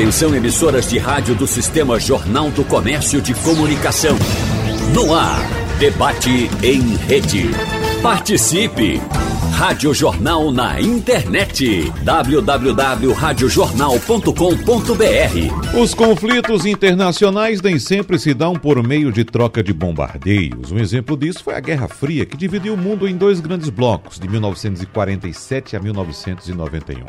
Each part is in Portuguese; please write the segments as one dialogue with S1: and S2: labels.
S1: Atenção emissoras de rádio do Sistema Jornal do Comércio de Comunicação. No ar, debate em rede. Participe! Rádio Jornal na internet. www.radiojornal.com.br
S2: Os conflitos internacionais nem sempre se dão por meio de troca de bombardeios. Um exemplo disso foi a Guerra Fria, que dividiu o mundo em dois grandes blocos, de 1947 a 1991.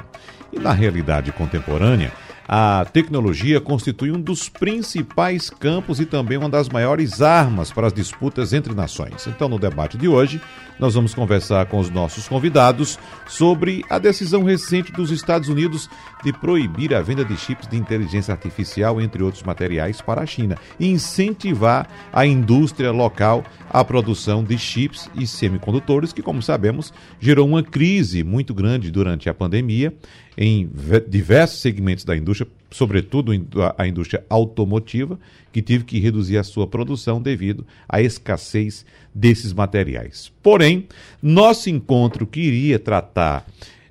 S2: E na realidade contemporânea, a tecnologia constitui um dos principais campos e também uma das maiores armas para as disputas entre nações. Então, no debate de hoje, nós vamos conversar com os nossos convidados sobre a decisão recente dos Estados Unidos de proibir a venda de chips de inteligência artificial, entre outros materiais, para a China e incentivar a indústria local à produção de chips e semicondutores, que, como sabemos, gerou uma crise muito grande durante a pandemia em diversos segmentos da indústria, sobretudo a indústria automotiva, que teve que reduzir a sua produção devido à escassez desses materiais. Porém, nosso encontro queria tratar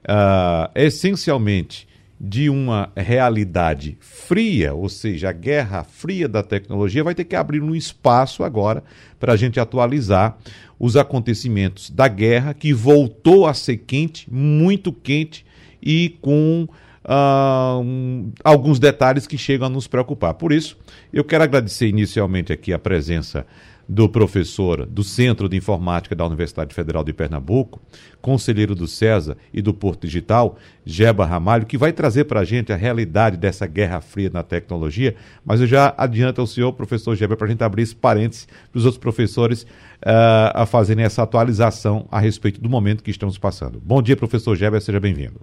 S2: uh, essencialmente de uma realidade fria, ou seja, a guerra fria da tecnologia, vai ter que abrir um espaço agora para a gente atualizar os acontecimentos da guerra, que voltou a ser quente, muito quente, e com uh, um, alguns detalhes que chegam a nos preocupar. Por isso, eu quero agradecer inicialmente aqui a presença do professor do Centro de Informática da Universidade Federal de Pernambuco, conselheiro do César e do Porto Digital, Geba Ramalho, que vai trazer para a gente a realidade dessa guerra fria na tecnologia. Mas eu já adianto ao senhor, professor Geba, para a gente abrir esse parênteses para os outros professores uh, a fazerem essa atualização a respeito do momento que estamos passando. Bom dia, professor Geba, seja bem-vindo.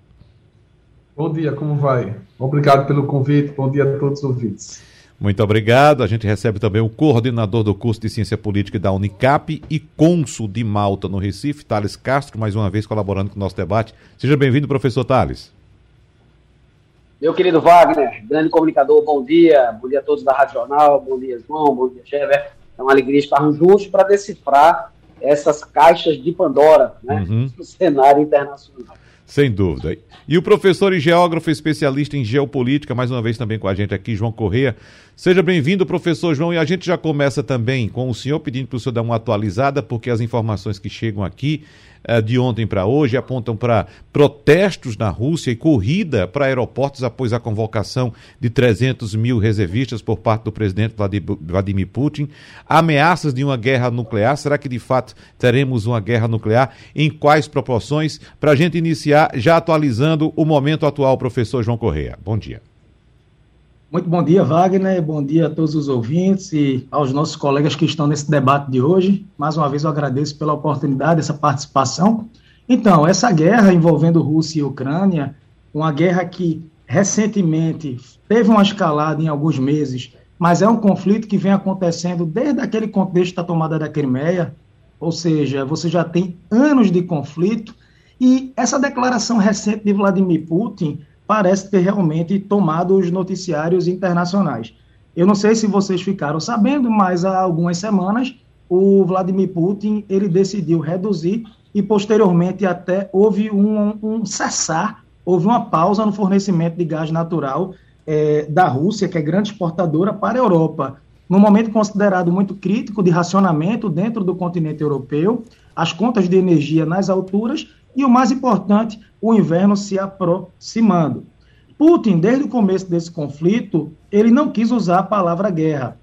S3: Bom dia, como vai? Obrigado pelo convite, bom dia a todos os ouvintes.
S2: Muito obrigado. A gente recebe também o coordenador do curso de Ciência Política da Unicap e cônsul de Malta, no Recife, Thales Castro, mais uma vez colaborando com o nosso debate. Seja bem-vindo, professor Thales.
S4: Meu querido Wagner, grande comunicador, bom dia. Bom dia a todos da Rádio Jornal, bom dia, João, bom dia, Chever. É uma alegria estarmos juntos para decifrar essas caixas de Pandora né, uhum. no cenário internacional.
S2: Sem dúvida. E o professor e geógrafo especialista em geopolítica, mais uma vez também com a gente aqui, João Correia. Seja bem-vindo, professor João. E a gente já começa também com o senhor pedindo para o senhor dar uma atualizada, porque as informações que chegam aqui de ontem para hoje apontam para protestos na Rússia e corrida para aeroportos após a convocação de 300 mil reservistas por parte do presidente Vladimir Putin, ameaças de uma guerra nuclear. Será que de fato teremos uma guerra nuclear? Em quais proporções? Para a gente iniciar já atualizando o momento atual, professor João Correia. Bom dia.
S5: Muito bom dia, Wagner. Bom dia a todos os ouvintes e aos nossos colegas que estão nesse debate de hoje. Mais uma vez eu agradeço pela oportunidade, essa participação. Então, essa guerra envolvendo Rússia e Ucrânia, uma guerra que recentemente teve uma escalada em alguns meses, mas é um conflito que vem acontecendo desde aquele contexto da tomada da Crimeia, ou seja, você já tem anos de conflito, e essa declaração recente de Vladimir Putin parece ter realmente tomado os noticiários internacionais. Eu não sei se vocês ficaram sabendo, mas há algumas semanas o Vladimir Putin ele decidiu reduzir e posteriormente até houve um, um cessar, houve uma pausa no fornecimento de gás natural é, da Rússia, que é grande exportadora, para a Europa. No momento considerado muito crítico de racionamento dentro do continente europeu, as contas de energia nas alturas e o mais importante, o inverno se aproximando. Putin, desde o começo desse conflito, ele não quis usar a palavra guerra.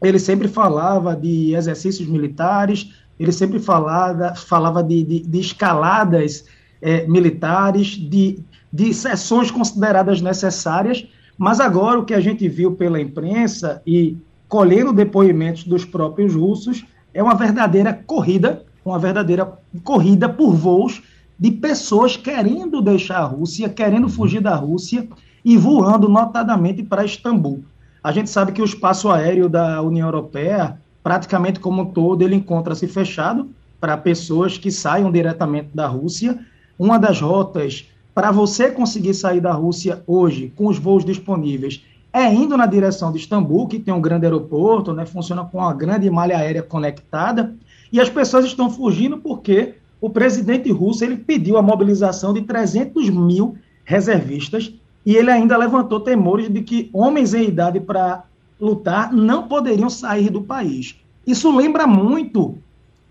S5: Ele sempre falava de exercícios militares, ele sempre falava, falava de, de, de escaladas é, militares, de, de sessões consideradas necessárias, mas agora o que a gente viu pela imprensa e colhendo depoimentos dos próprios russos é uma verdadeira corrida, uma verdadeira corrida por voos de pessoas querendo deixar a Rússia, querendo fugir da Rússia e voando notadamente para Istambul. A gente sabe que o espaço aéreo da União Europeia, praticamente como um todo, ele encontra-se fechado para pessoas que saiam diretamente da Rússia. Uma das rotas para você conseguir sair da Rússia hoje, com os voos disponíveis, é indo na direção de Istambul, que tem um grande aeroporto, né, funciona com uma grande malha aérea conectada, e as pessoas estão fugindo porque o presidente russo ele pediu a mobilização de 300 mil reservistas e ele ainda levantou temores de que homens em idade para lutar não poderiam sair do país. Isso lembra muito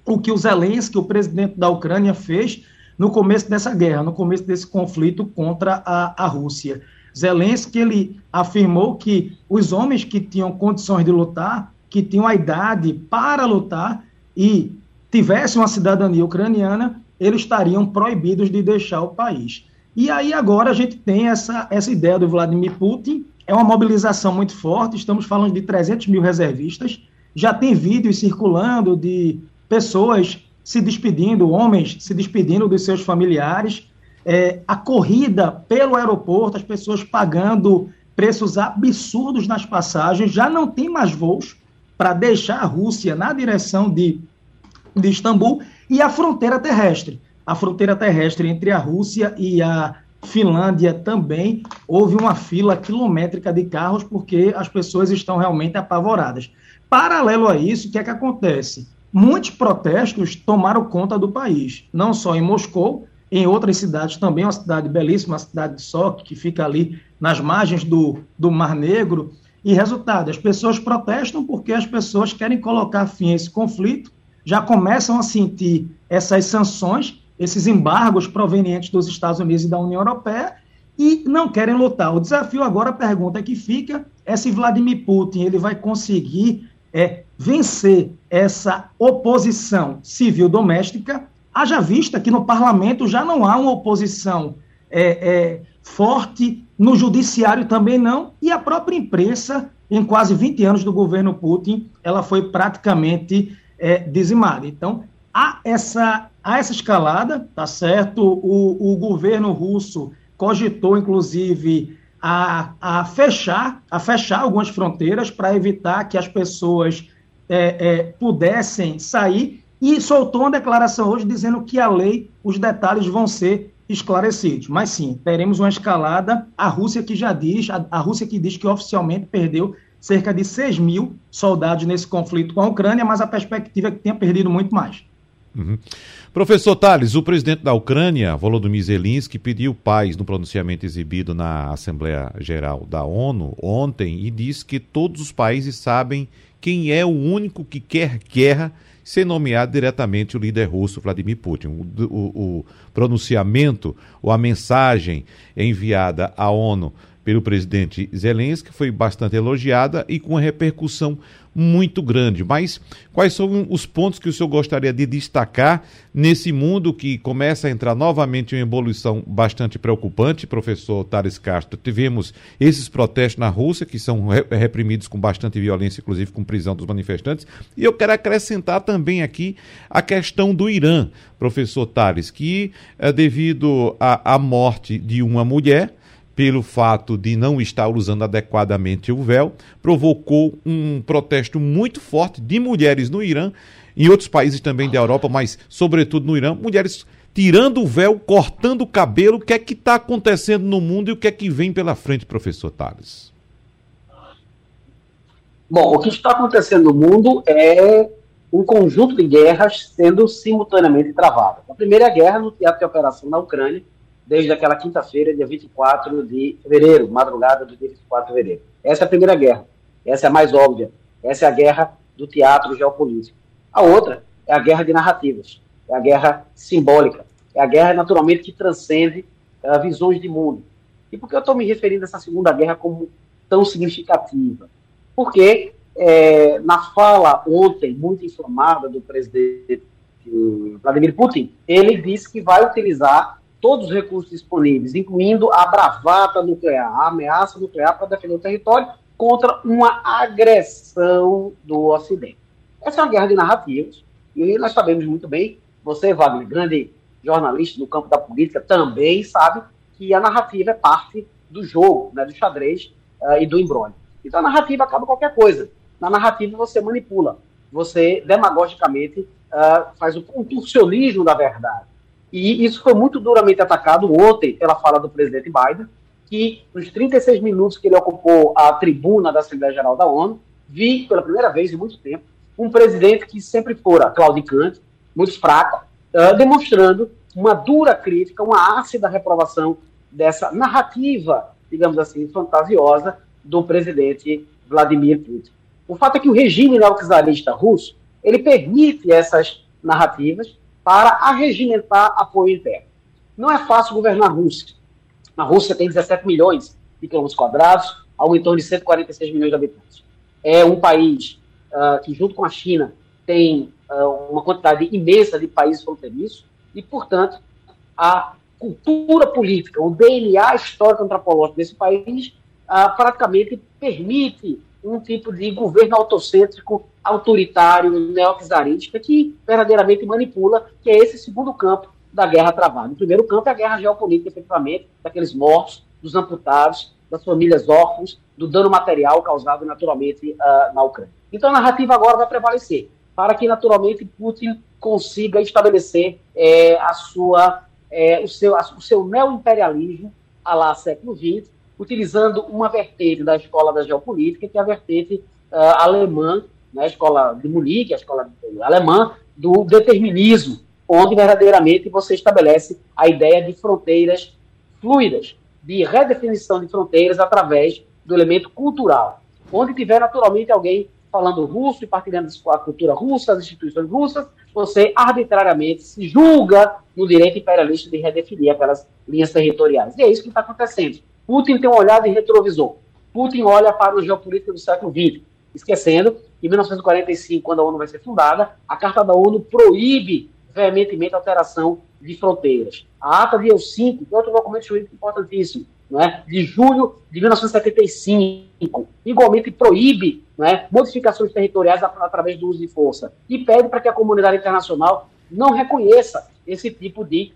S5: o que o Zelensky, o presidente da Ucrânia, fez no começo dessa guerra, no começo desse conflito contra a, a Rússia. Zelensky ele afirmou que os homens que tinham condições de lutar, que tinham a idade para lutar e tivessem uma cidadania ucraniana, eles estariam proibidos de deixar o país. E aí agora a gente tem essa, essa ideia do Vladimir Putin, é uma mobilização muito forte, estamos falando de 300 mil reservistas, já tem vídeos circulando de pessoas se despedindo, homens se despedindo dos seus familiares, é, a corrida pelo aeroporto, as pessoas pagando preços absurdos nas passagens, já não tem mais voos para deixar a Rússia na direção de, de Istambul e a fronteira terrestre a fronteira terrestre entre a Rússia e a Finlândia também houve uma fila quilométrica de carros porque as pessoas estão realmente apavoradas. Paralelo a isso, o que é que acontece? Muitos protestos tomaram conta do país, não só em Moscou, em outras cidades também, uma cidade belíssima, a cidade de Sochi, que fica ali nas margens do, do Mar Negro. E resultado, as pessoas protestam porque as pessoas querem colocar fim a esse conflito, já começam a sentir essas sanções esses embargos provenientes dos Estados Unidos e da União Europeia e não querem lutar. O desafio agora, a pergunta que fica é se Vladimir Putin ele vai conseguir é, vencer essa oposição civil doméstica, haja vista que no parlamento já não há uma oposição é, é, forte, no judiciário também não, e a própria imprensa, em quase 20 anos do governo Putin, ela foi praticamente é, dizimada. Então, há essa, há essa escalada, tá certo? O, o governo russo cogitou, inclusive, a, a fechar, a fechar algumas fronteiras para evitar que as pessoas é, é, pudessem sair e soltou uma declaração hoje dizendo que a lei, os detalhes vão ser esclarecidos. Mas sim, teremos uma escalada. A Rússia que já diz, a, a Rússia que diz que oficialmente perdeu cerca de 6 mil soldados nesse conflito com a Ucrânia, mas a perspectiva é que tenha perdido muito mais.
S2: Uhum. Professor Tales, o presidente da Ucrânia, Volodymyr Zelensky, pediu paz no pronunciamento exibido na Assembleia Geral da ONU ontem e disse que todos os países sabem quem é o único que quer guerra ser nomeado diretamente o líder russo Vladimir Putin. O, o, o pronunciamento ou a mensagem enviada à ONU pelo presidente Zelensky foi bastante elogiada e com repercussão muito grande. Mas quais são os pontos que o senhor gostaria de destacar nesse mundo que começa a entrar novamente em uma evolução bastante preocupante, professor Tales Castro? Tivemos esses protestos na Rússia, que são reprimidos com bastante violência, inclusive com prisão dos manifestantes. E eu quero acrescentar também aqui a questão do Irã, professor Tales, que é devido à morte de uma mulher, pelo fato de não estar usando adequadamente o véu, provocou um protesto muito forte de mulheres no Irã, em outros países também da Europa, mas sobretudo no Irã, mulheres tirando o véu, cortando o cabelo. O que é que está acontecendo no mundo e o que é que vem pela frente, professor Tales?
S4: Bom, o que está acontecendo no mundo é um conjunto de guerras sendo simultaneamente travadas. A primeira guerra no teatro de operação na Ucrânia, desde aquela quinta-feira, dia 24 de fevereiro, madrugada do dia 24 de fevereiro. Essa é a primeira guerra. Essa é a mais óbvia. Essa é a guerra do teatro geopolítico. A outra é a guerra de narrativas. É a guerra simbólica. É a guerra, naturalmente, que transcende uh, visões de mundo. E por que eu estou me referindo a essa Segunda Guerra como tão significativa? Porque é, na fala ontem, muito inflamada do presidente Vladimir Putin, ele disse que vai utilizar todos os recursos disponíveis, incluindo a bravata nuclear, a ameaça nuclear para defender o território contra uma agressão do Ocidente. Essa é uma guerra de narrativas, e nós sabemos muito bem, você, Wagner, grande jornalista no campo da política, também sabe que a narrativa é parte do jogo, né, do xadrez uh, e do embrólio. Então a narrativa acaba qualquer coisa. Na narrativa você manipula, você demagogicamente uh, faz o contorcionismo da verdade. E isso foi muito duramente atacado ontem pela fala do presidente Biden, que nos 36 minutos que ele ocupou a tribuna da Assembleia Geral da ONU, vi pela primeira vez em muito tempo um presidente que sempre fora claudicante, muito fraco, uh, demonstrando uma dura crítica, uma ácida reprovação dessa narrativa digamos assim, fantasiosa do presidente Vladimir Putin. O fato é que o regime neoczarista russo ele permite essas narrativas para arregimentar apoio interno. Não é fácil governar a Rússia. A Rússia tem 17 milhões de quilômetros quadrados, ao em torno de 146 milhões de habitantes. É um país uh, que, junto com a China, tem uh, uma quantidade imensa de países fronteiriços e, portanto, a cultura política, o DNA histórico antropológico desse país uh, praticamente permite um tipo de governo autocêntrico, autoritário, neoczarista, que verdadeiramente manipula, que é esse segundo campo da guerra travada. O primeiro campo é a guerra geopolítica, efetivamente, daqueles mortos, dos amputados, das famílias órfãos, do dano material causado naturalmente uh, na Ucrânia. Então a narrativa agora vai prevalecer, para que naturalmente Putin consiga estabelecer é, a sua, é, o seu, a, o seu neoimperialismo a lá século XX, utilizando uma vertente da escola da geopolítica, que é a vertente uh, alemã, né, a escola de Munique, a escola alemã, do determinismo, onde verdadeiramente você estabelece a ideia de fronteiras fluidas, de redefinição de fronteiras através do elemento cultural. Onde tiver naturalmente alguém falando russo e partilhando a cultura russa, as instituições russas, você arbitrariamente se julga no direito imperialista de redefinir aquelas linhas territoriais. E é isso que está acontecendo. Putin tem um olhar de retrovisor. Putin olha para o geopolítica do século XX, esquecendo que em 1945, quando a ONU vai ser fundada, a Carta da ONU proíbe veementemente a alteração de fronteiras. A ata de Helsinki, que é outro documento jurídico importantíssimo, né, de julho de 1975, igualmente proíbe né, modificações territoriais através do uso de força e pede para que a comunidade internacional não reconheça esse tipo de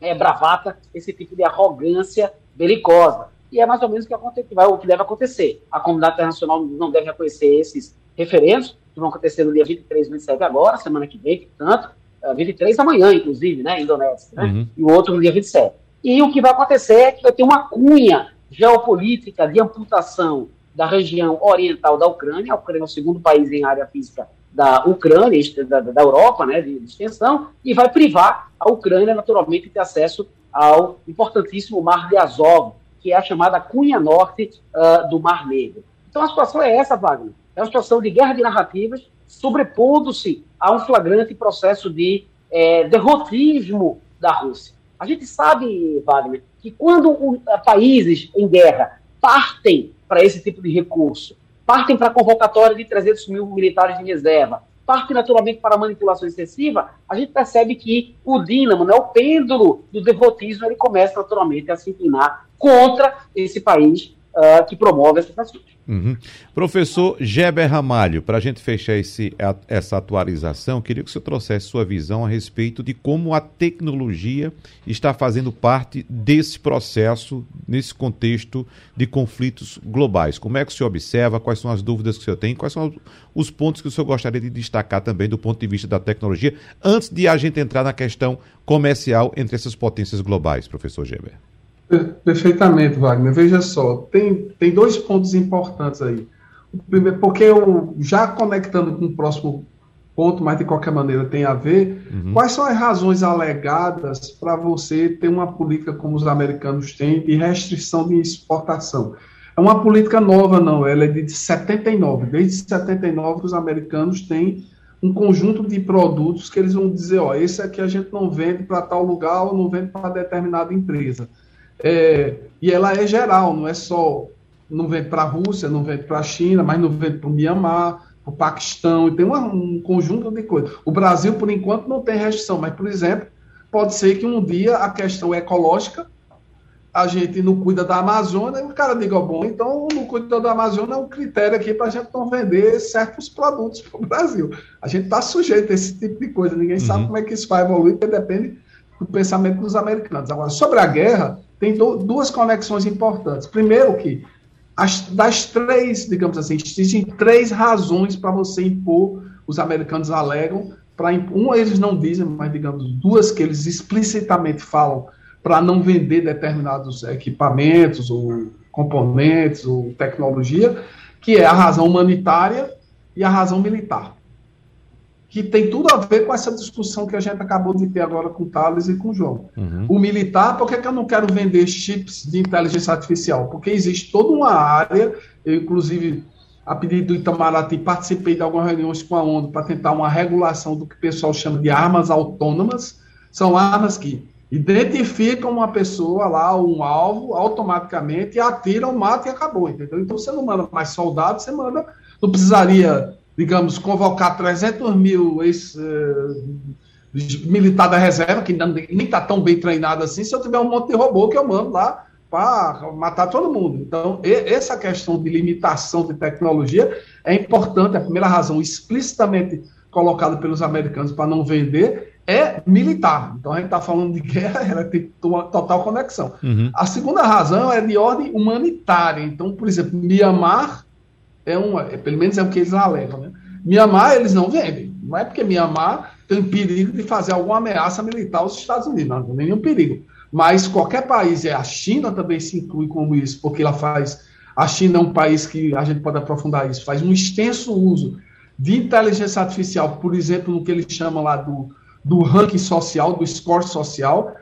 S4: é, bravata, esse tipo de arrogância belicosa. E é mais ou menos o que, acontece, vai, o que deve acontecer. A comunidade internacional não deve reconhecer esses referendos, que vão acontecer no dia 23 e 27 agora, semana que vem, portanto, 23 da manhã, inclusive, né, Indonésia, né? Uhum. e o outro no dia 27. E o que vai acontecer é que vai ter uma cunha geopolítica de amputação da região oriental da Ucrânia. A Ucrânia é o segundo país em área física da Ucrânia, da, da Europa, né, de, de extensão, e vai privar a Ucrânia, naturalmente, de ter acesso ao importantíssimo Mar de Azov, que é a chamada cunha norte uh, do Mar Negro. Então a situação é essa, Wagner. É uma situação de guerra de narrativas, sobrepondo-se a um flagrante processo de é, derrotismo da Rússia. A gente sabe, Wagner, que quando o, países em guerra partem para esse tipo de recurso, partem para a convocatória de 300 mil militares de reserva, partem naturalmente para manipulação excessiva, a gente percebe que o dínamo, né, o pêndulo do derrotismo, ele começa naturalmente a se inclinar contra esse país uh, que promove essas ações.
S2: Uhum. Professor Geber Ramalho, para a gente fechar esse, a, essa atualização, queria que você trouxesse sua visão a respeito de como a tecnologia está fazendo parte desse processo, nesse contexto de conflitos globais. Como é que o senhor observa? Quais são as dúvidas que o senhor tem? Quais são os pontos que o senhor gostaria de destacar também do ponto de vista da tecnologia, antes de a gente entrar na questão comercial entre essas potências globais, professor Geber?
S3: Perfeitamente, Wagner. Veja só, tem, tem dois pontos importantes aí. O primeiro, porque eu, já conectando com o próximo ponto, mas de qualquer maneira tem a ver, uhum. quais são as razões alegadas para você ter uma política como os americanos têm de restrição de exportação? É uma política nova, não, ela é de 79. Desde 79 os americanos têm um conjunto de produtos que eles vão dizer, ó, esse aqui a gente não vende para tal lugar ou não vende para determinada empresa. É, e ela é geral, não é só. Não vem para a Rússia, não vem para a China, mas não vem para o Mianmar, para o Paquistão, e tem uma, um conjunto de coisas. O Brasil, por enquanto, não tem restrição, mas, por exemplo, pode ser que um dia a questão ecológica, a gente não cuida da Amazônia, e o cara diga, bom, então não cuida da Amazônia é um critério aqui para a gente não vender certos produtos para o Brasil. A gente está sujeito a esse tipo de coisa, ninguém uhum. sabe como é que isso vai evoluir, porque depende do pensamento dos americanos. Agora, sobre a guerra, tem do, duas conexões importantes. Primeiro que as, das três, digamos assim, existem três razões para você impor, os americanos alegam, para um eles não dizem, mas digamos duas que eles explicitamente falam para não vender determinados equipamentos ou componentes ou tecnologia, que é a razão humanitária e a razão militar que tem tudo a ver com essa discussão que a gente acabou de ter agora com o Thales e com o João. Uhum. O militar, por que, que eu não quero vender chips de inteligência artificial? Porque existe toda uma área, eu, inclusive, a pedido do Itamaraty, participei de algumas reuniões com a ONU para tentar uma regulação do que o pessoal chama de armas autônomas. São armas que identificam uma pessoa lá, um alvo, automaticamente, atiram, matam e acabou, entendeu? Então você não manda mais soldados, você manda, não precisaria digamos, convocar 300 mil ex, uh, militar da reserva, que nem está tão bem treinado assim, se eu tiver um monte de robô que eu mando lá para matar todo mundo. Então, e, essa questão de limitação de tecnologia é importante, a primeira razão explicitamente colocada pelos americanos para não vender é militar. Então a gente está falando de guerra, ela tem total conexão. Uhum. A segunda razão é de ordem humanitária. Então, por exemplo, Mianmar é uma, é, pelo menos é o que eles alegam, né? Mianmar eles não vendem. Não é porque Mianmar tem perigo de fazer alguma ameaça militar aos Estados Unidos, não, tem nenhum perigo. Mas qualquer país, e a China também se inclui como isso, porque ela faz. A China é um país que a gente pode aprofundar isso, faz um extenso uso de inteligência artificial, por exemplo, no que eles chamam lá do, do ranking social, do score social.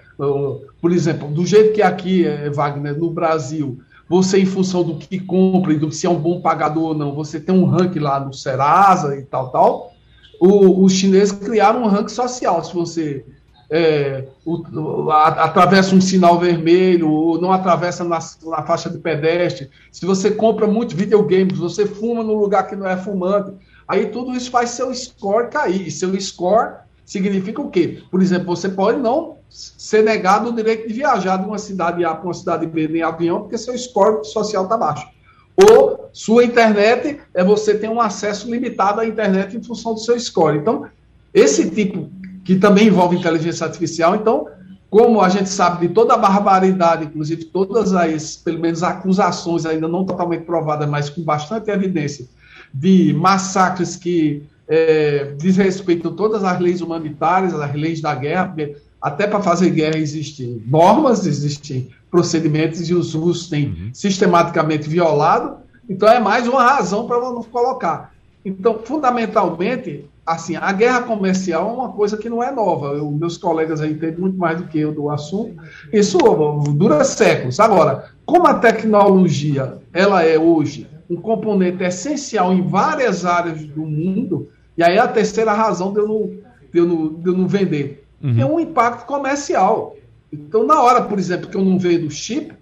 S3: Por exemplo, do jeito que aqui, eh, Wagner, no Brasil, você, em função do que compra e do se é um bom pagador ou não, você tem um ranking lá no Serasa e tal, tal. O, os chineses criaram um ranking social. Se você é, o, a, atravessa um sinal vermelho ou não atravessa na, na, faixa de pedestre, se você compra muito videogames, você fuma no lugar que não é fumante, aí tudo isso faz seu score cair. E seu score significa o quê? Por exemplo, você pode não ser negado o direito de viajar de uma cidade A para uma cidade B em avião, porque seu score social está baixo. Ou sua internet é você ter um acesso limitado à internet em função do seu score. Então, esse tipo que também envolve inteligência artificial, então, como a gente sabe de toda a barbaridade, inclusive todas as, pelo menos, acusações ainda não totalmente provadas, mas com bastante evidência, de massacres que é, desrespeitam todas as leis humanitárias, as leis da guerra, até para fazer guerra existem normas, existem procedimentos e os russos têm uhum. sistematicamente violado. Então é mais uma razão para não colocar. Então, fundamentalmente, assim, a guerra comercial é uma coisa que não é nova. Eu, meus colegas aí entendem muito mais do que eu do assunto. Isso dura séculos. Agora, como a tecnologia ela é hoje um componente essencial em várias áreas do mundo, e aí é a terceira razão de eu não, de eu não, de eu não vender uhum. é um impacto comercial. Então, na hora, por exemplo, que eu não vendo chip,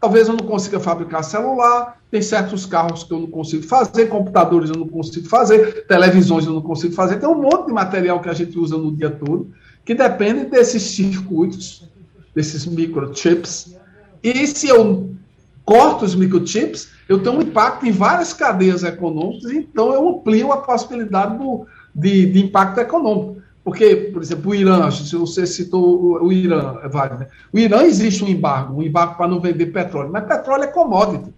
S3: talvez eu não consiga fabricar celular, tem certos carros que eu não consigo fazer, computadores eu não consigo fazer, televisões eu não consigo fazer, tem um monte de material que a gente usa no dia todo que depende desses circuitos, desses microchips. E se eu corto os microchips, eu tenho um impacto em várias cadeias econômicas, então eu amplio a possibilidade do, de, de impacto econômico. Porque, por exemplo, o Irã, se você citou o Irã, Wagner, o Irã existe um embargo, um embargo para não vender petróleo, mas petróleo é commodity,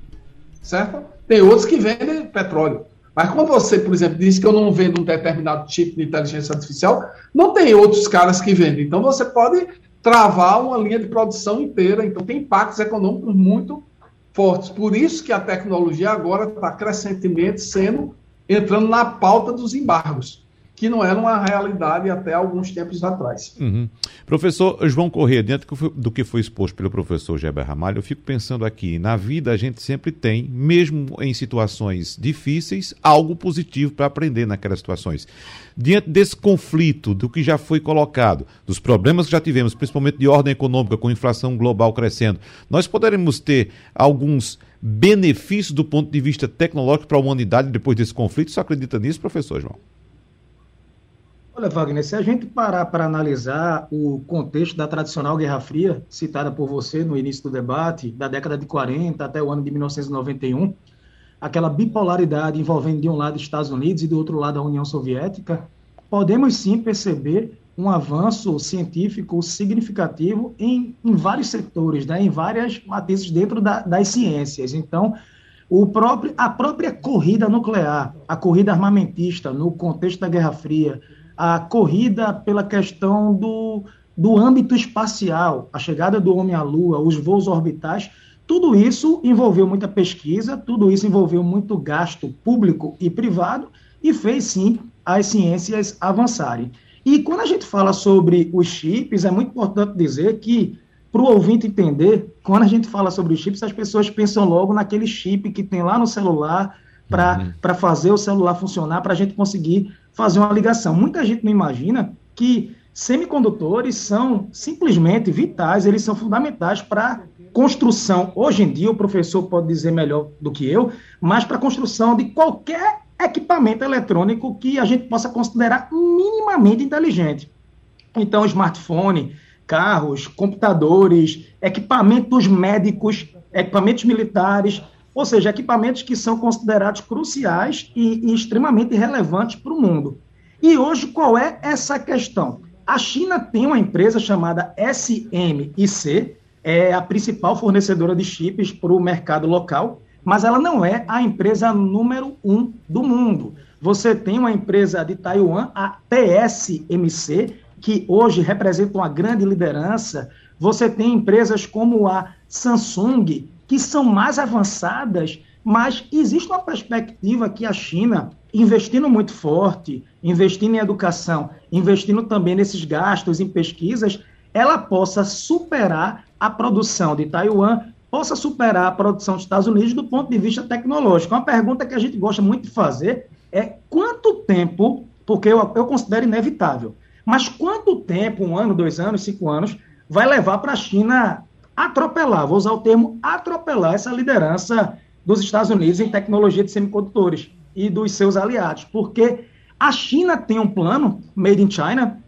S3: certo? Tem outros que vendem petróleo. Mas quando você, por exemplo, diz que eu não vendo um determinado tipo de inteligência artificial, não tem outros caras que vendem. Então você pode travar uma linha de produção inteira. Então tem impactos econômicos muito fortes. Por isso que a tecnologia agora está crescentemente sendo entrando na pauta dos embargos que não era uma realidade até alguns tempos atrás.
S2: Uhum. Professor João Corrêa, dentro do que foi exposto pelo professor Geber Ramalho, eu fico pensando aqui, na vida a gente sempre tem, mesmo em situações difíceis, algo positivo para aprender naquelas situações. Diante desse conflito, do que já foi colocado, dos problemas que já tivemos, principalmente de ordem econômica, com inflação global crescendo, nós poderemos ter alguns benefícios do ponto de vista tecnológico para a humanidade depois desse conflito? Você acredita nisso, professor João?
S5: Olha, Wagner, se a gente parar para analisar o contexto da tradicional Guerra Fria, citada por você no início do debate, da década de 40 até o ano de 1991, aquela bipolaridade envolvendo de um lado Estados Unidos e do outro lado a União Soviética, podemos sim perceber um avanço científico significativo em, em vários setores, né, em várias matizes dentro da, das ciências. Então, o próprio, a própria corrida nuclear, a corrida armamentista no contexto da Guerra Fria, a corrida pela questão do, do âmbito espacial, a chegada do homem à Lua, os voos orbitais, tudo isso envolveu muita pesquisa, tudo isso envolveu muito gasto público e privado e fez sim as ciências avançarem. E quando a gente fala sobre os chips, é muito importante dizer que, para o ouvinte entender, quando a gente fala sobre os chips, as pessoas pensam logo naquele chip que tem lá no celular para uhum. fazer o celular funcionar, para a gente conseguir fazer uma ligação. Muita gente não imagina que semicondutores são simplesmente vitais, eles são fundamentais para construção. Hoje em dia, o professor pode dizer melhor do que eu, mas para a construção de qualquer equipamento eletrônico que a gente possa considerar minimamente inteligente. Então, smartphone, carros, computadores, equipamentos médicos, equipamentos militares, ou seja, equipamentos que são considerados cruciais e, e extremamente relevantes para o mundo. E hoje, qual é essa questão? A China tem uma empresa chamada SMIC, é a principal fornecedora de chips para o mercado local, mas ela não é a empresa número um do mundo. Você tem uma empresa de Taiwan, a TSMC, que hoje representa uma grande liderança. Você tem empresas como a Samsung, que são mais avançadas, mas existe uma perspectiva que a China, investindo muito forte, investindo em educação, investindo também nesses gastos em pesquisas, ela possa superar a produção de Taiwan, possa superar a produção dos Estados Unidos do ponto de vista tecnológico. Uma pergunta que a gente gosta muito de fazer é quanto tempo, porque eu, eu considero inevitável, mas quanto tempo, um ano, dois anos, cinco anos, vai levar para a China atropelar, vou usar o termo atropelar essa liderança dos Estados Unidos em tecnologia de semicondutores e dos seus aliados, porque a China tem um plano, Made in China,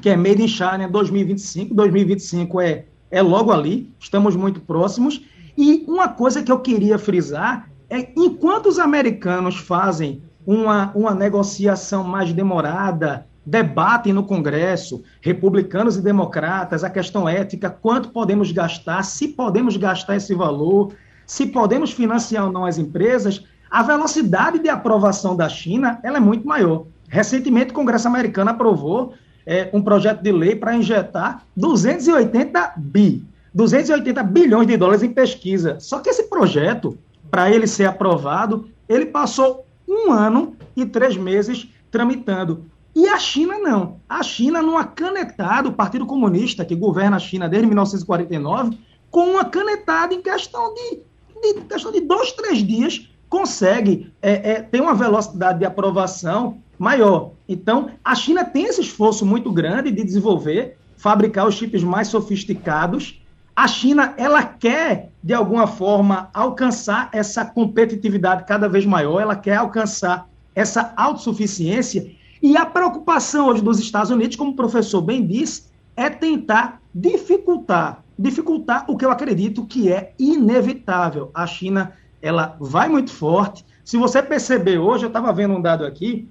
S5: que é Made in China 2025, 2025 é, é logo ali, estamos muito próximos, e uma coisa que eu queria frisar é, enquanto os americanos fazem uma, uma negociação mais demorada, debatem no Congresso, republicanos e democratas, a questão ética, quanto podemos gastar, se podemos gastar esse valor, se podemos financiar ou não as empresas, a velocidade de aprovação da China ela é muito maior. Recentemente, o Congresso americano aprovou é, um projeto de lei para injetar 280 bi, 280 bilhões de dólares em pesquisa. Só que esse projeto, para ele ser aprovado, ele passou um ano e três meses tramitando. E a China não. A China, numa canetada, o Partido Comunista, que governa a China desde 1949, com uma canetada em questão de, de questão de dois, três dias, consegue é, é, ter uma velocidade de aprovação maior. Então, a China tem esse esforço muito grande de desenvolver, fabricar os chips mais sofisticados. A China, ela quer, de alguma forma, alcançar essa competitividade cada vez maior, ela quer alcançar essa autossuficiência e a preocupação hoje dos Estados Unidos, como o professor bem disse, é tentar dificultar, dificultar o que eu acredito que é inevitável. A China, ela vai muito forte. Se você perceber hoje, eu estava vendo um dado aqui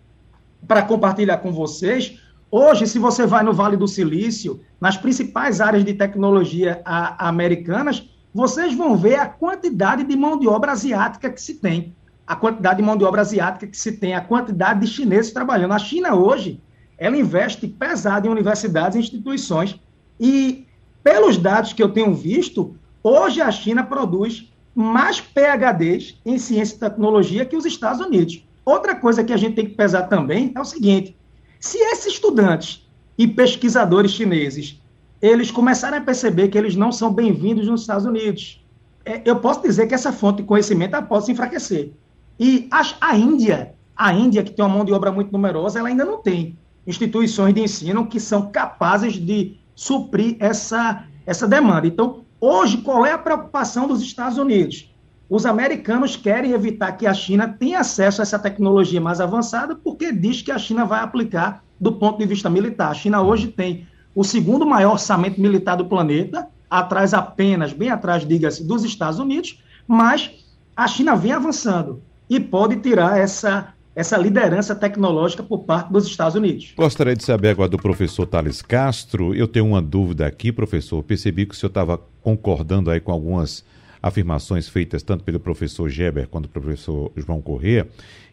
S5: para compartilhar com vocês. Hoje, se você vai no Vale do Silício, nas principais áreas de tecnologia americanas, vocês vão ver a quantidade de mão de obra asiática que se tem a quantidade de mão de obra asiática que se tem, a quantidade de chineses trabalhando. A China hoje, ela investe pesado em universidades e instituições. E, pelos dados que eu tenho visto, hoje a China produz mais PHDs em ciência e tecnologia que os Estados Unidos. Outra coisa que a gente tem que pesar também é o seguinte: se esses estudantes e pesquisadores chineses eles começarem a perceber que eles não são bem-vindos nos Estados Unidos, é, eu posso dizer que essa fonte de conhecimento pode se enfraquecer. E a, a Índia, a Índia, que tem uma mão de obra muito numerosa, ela ainda não tem instituições de ensino que são capazes de suprir essa, essa demanda. Então, hoje, qual é a preocupação dos Estados Unidos? Os americanos querem evitar que a China tenha acesso a essa tecnologia mais avançada, porque diz que a China vai aplicar do ponto de vista militar. A China hoje tem o segundo maior orçamento militar do planeta, atrás apenas, bem atrás, diga-se, dos Estados Unidos, mas a China vem avançando e pode tirar essa, essa liderança tecnológica por parte dos Estados Unidos.
S2: Gostaria de saber agora do professor Thales Castro. Eu tenho uma dúvida aqui, professor. Percebi que o senhor estava concordando aí com algumas afirmações feitas tanto pelo professor Geber quanto pelo professor João Corrêa.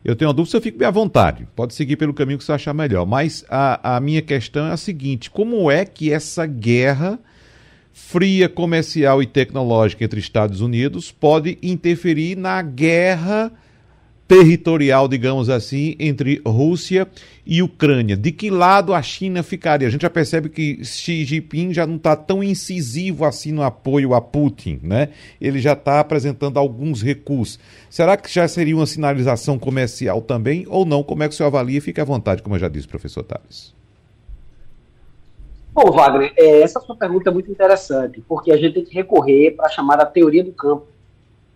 S2: Eu tenho uma dúvida, você fique bem à vontade. Pode seguir pelo caminho que você achar melhor. Mas a, a minha questão é a seguinte: como é que essa guerra fria comercial e tecnológica entre Estados Unidos pode interferir na guerra territorial, digamos assim, entre Rússia e Ucrânia. De que lado a China ficaria? A gente já percebe que Xi Jinping já não está tão incisivo assim no apoio a Putin, né? Ele já está apresentando alguns recursos. Será que já seria uma sinalização comercial também ou não? Como é que o senhor avalia? Fique à vontade, como eu já disse, professor Tales.
S4: Bom, Wagner, é, essa sua pergunta é muito interessante, porque a gente tem que recorrer para a chamada teoria do campo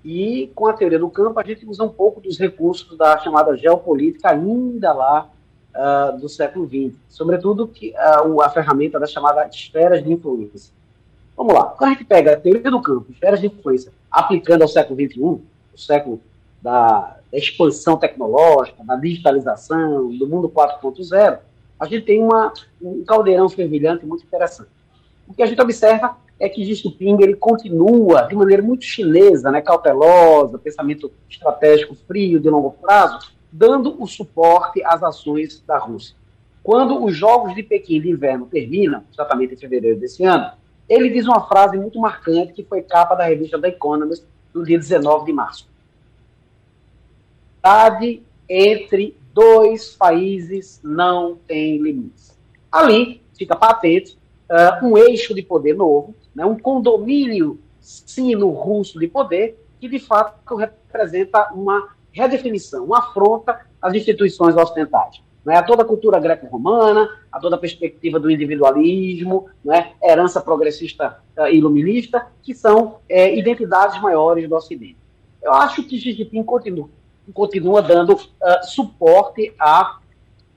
S4: e com a teoria do campo, a gente usa um pouco dos recursos da chamada geopolítica ainda lá uh, do século XX, sobretudo que, uh, a ferramenta da chamada esferas de influência. Vamos lá, quando a gente pega a teoria do campo, esferas de influência, aplicando ao século XXI, o século da, da expansão tecnológica, da digitalização, do mundo 4.0, a gente tem uma, um caldeirão fervilhante muito interessante. O que a gente observa é que Xi Jinping ele continua de maneira muito chinesa, né, cautelosa, pensamento estratégico frio de longo prazo, dando o suporte às ações da Rússia. Quando os Jogos de Pequim de inverno terminam, exatamente em fevereiro desse ano, ele diz uma frase muito marcante que foi capa da revista The Economist no dia 19 de março. Cidade entre dois países não tem limites. Ali fica patente uh, um eixo de poder novo, né, um condomínio sino-russo de poder, que de fato representa uma redefinição, uma afronta às instituições ocidentais. Né, a toda a cultura greco-romana, a toda a perspectiva do individualismo, né, herança progressista uh, iluminista, que são é, identidades maiores do Ocidente. Eu acho que Xi Jinping continua, continua dando uh, suporte a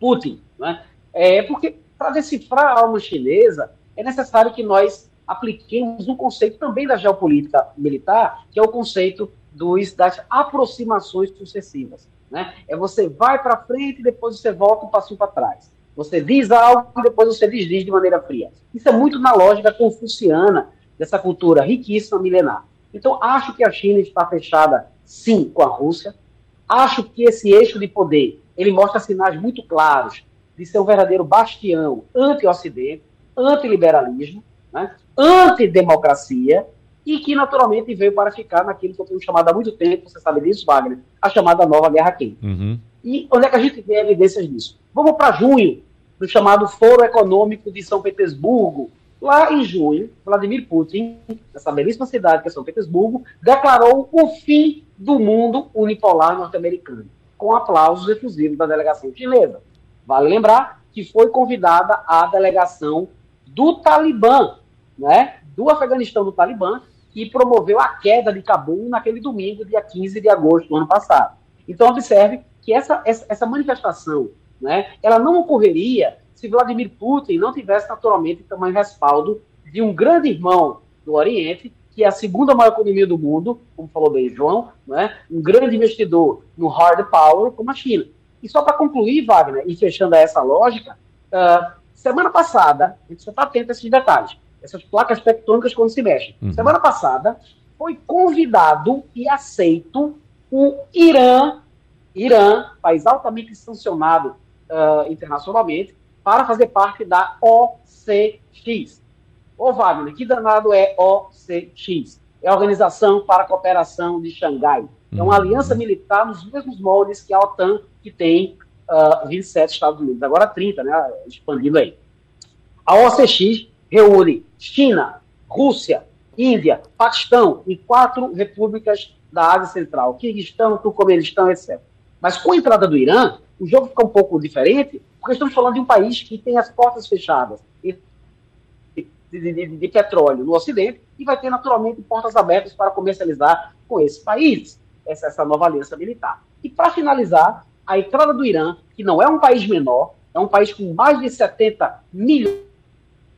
S4: Putin. Né, é, porque, para decifrar a alma chinesa, é necessário que nós apliquemos um conceito também da geopolítica militar, que é o conceito dos, das aproximações sucessivas. Né? É você vai para frente e depois você volta um passinho para trás. Você diz algo e depois você desdiz de maneira fria. Isso é muito na lógica confuciana dessa cultura riquíssima milenar. Então, acho que a China está fechada, sim, com a Rússia. Acho que esse eixo de poder ele mostra sinais muito claros de ser um verdadeiro bastião anti-Ocidente, antiliberalismo, né, antidemocracia, e que naturalmente veio para ficar naquilo que eu tenho chamado há muito tempo, você sabe disso, Wagner, a chamada nova Guerra Quente.
S2: Uhum.
S4: E onde é que a gente vê evidências disso? Vamos para junho, no chamado Foro Econômico de São Petersburgo. Lá em junho, Vladimir Putin, nessa belíssima cidade que é São Petersburgo, declarou o fim do mundo unipolar norte-americano, com aplausos efusivos da delegação chinesa. Vale lembrar que foi convidada a delegação do Talibã, né, do Afeganistão do Talibã, que promoveu a queda de Cabul naquele domingo, dia 15 de agosto do ano passado. Então, observe que essa, essa, manifestação né, ela não ocorreria se Vladimir Putin não tivesse naturalmente também respaldo de um grande irmão do Oriente, que é a segunda maior economia do mundo, como falou bem João, né, um grande investidor no hard power, como a China. E só para concluir, Wagner, e fechando essa lógica, uh, semana passada, a gente só está atento a esses detalhes, essas placas tectônicas quando se mexem. Uhum. Semana passada, foi convidado e aceito o Irã, Irã, país altamente sancionado uh, internacionalmente, para fazer parte da OCX. Ô Wagner, que danado é OCX? É a Organização para a Cooperação de Xangai. É uma uhum. aliança militar nos mesmos moldes que a OTAN, que tem uh, 27 Estados Unidos, agora 30, né, expandindo aí. A OCX reúne China, Rússia, Índia, Paquistão e quatro repúblicas da Ásia Central, Kirguistão, Turcomenistão, etc. Mas com a entrada do Irã, o jogo fica um pouco diferente, porque estamos falando de um país que tem as portas fechadas de, de, de, de petróleo no Ocidente e vai ter naturalmente portas abertas para comercializar com esses países essa, essa nova aliança militar. E para finalizar, a entrada do Irã, que não é um país menor, é um país com mais de 70 milhões,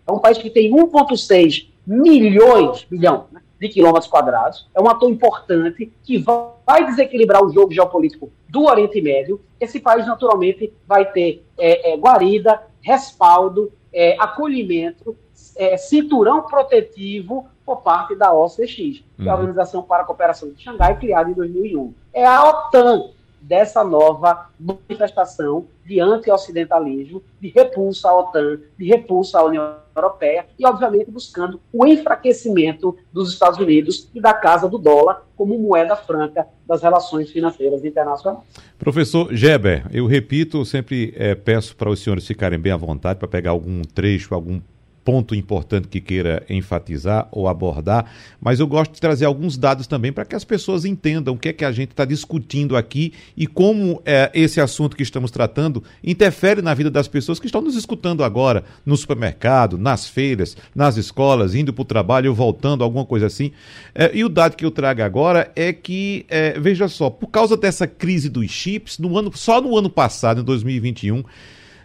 S4: é um país que tem 1,6 milhões milhão, né, de quilômetros quadrados, é um ator importante que vai desequilibrar o jogo geopolítico do Oriente Médio. Esse país, naturalmente, vai ter é, é, guarida, respaldo, é, acolhimento, é, cinturão protetivo por parte da OCX, que é a uhum. Organização para a Cooperação de Xangai, criada em 2001. É a OTAN, dessa nova manifestação de anti-ocidentalismo, de repulsa à OTAN, de repulsa à União Europeia e, obviamente, buscando o enfraquecimento dos Estados Unidos e da casa do dólar como moeda franca das relações financeiras internacionais.
S2: Professor Geber, eu repito, sempre é, peço para os senhores ficarem bem à vontade para pegar algum trecho, algum ponto importante que queira enfatizar ou abordar, mas eu gosto de trazer alguns dados também para que as pessoas entendam o que é que a gente está discutindo aqui e como é, esse assunto que estamos tratando interfere na vida das pessoas que estão nos escutando agora, no supermercado, nas feiras, nas escolas, indo para o trabalho voltando, alguma coisa assim. É, e o dado que eu trago agora é que, é, veja só, por causa dessa crise dos chips, no ano, só no ano passado, em 2021,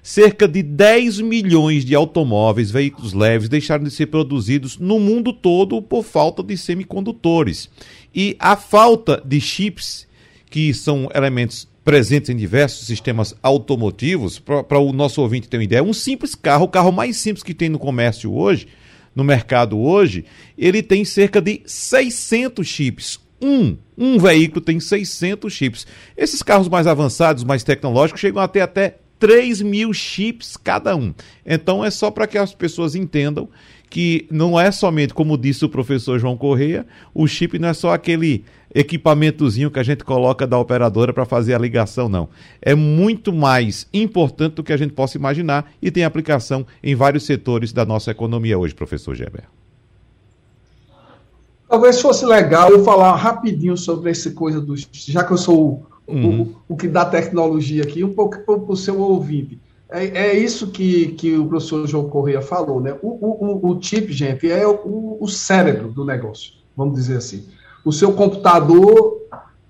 S2: cerca de 10 milhões de automóveis, veículos leves, deixaram de ser produzidos no mundo todo por falta de semicondutores. E a falta de chips, que são elementos presentes em diversos sistemas automotivos, para o nosso ouvinte ter uma ideia, um simples carro, o carro mais simples que tem no comércio hoje, no mercado hoje, ele tem cerca de 600 chips. Um, um veículo tem 600 chips. Esses carros mais avançados, mais tecnológicos, chegam a ter até 3 mil chips cada um. Então é só para que as pessoas entendam que não é somente, como disse o professor João Correia, o chip não é só aquele equipamentozinho que a gente coloca da operadora para fazer a ligação, não. É muito mais importante do que a gente possa imaginar e tem aplicação em vários setores da nossa economia hoje, professor Geber.
S3: Talvez fosse legal eu falar rapidinho sobre essa coisa dos. Já que eu sou uhum. o, o, que dá tecnologia aqui, um pouco para o seu ouvinte. É, é, isso que, que o professor João Correia falou, né? O, o, o chip, gente, é o, o cérebro do negócio, vamos dizer assim. O seu computador,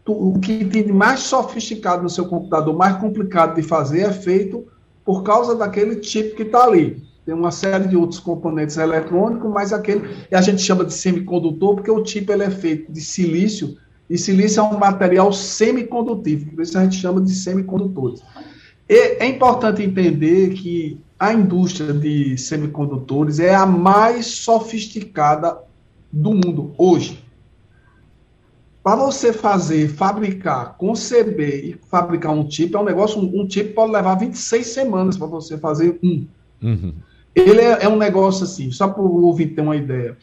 S3: o que tem de mais sofisticado no seu computador, mais complicado de fazer, é feito por causa daquele chip que está ali. Tem uma série de outros componentes eletrônicos, mas aquele a gente chama de semicondutor, porque o chip ele é feito de silício e silício é um material semicondutivo, por isso a gente chama de semicondutores. E é importante entender que a indústria de semicondutores é a mais sofisticada do mundo hoje. Para você fazer, fabricar, conceber e fabricar um chip, é um negócio, um, um chip pode levar 26 semanas para você fazer um. Uhum. Ele é, é, um negócio assim, só para o ouvinte ter uma ideia.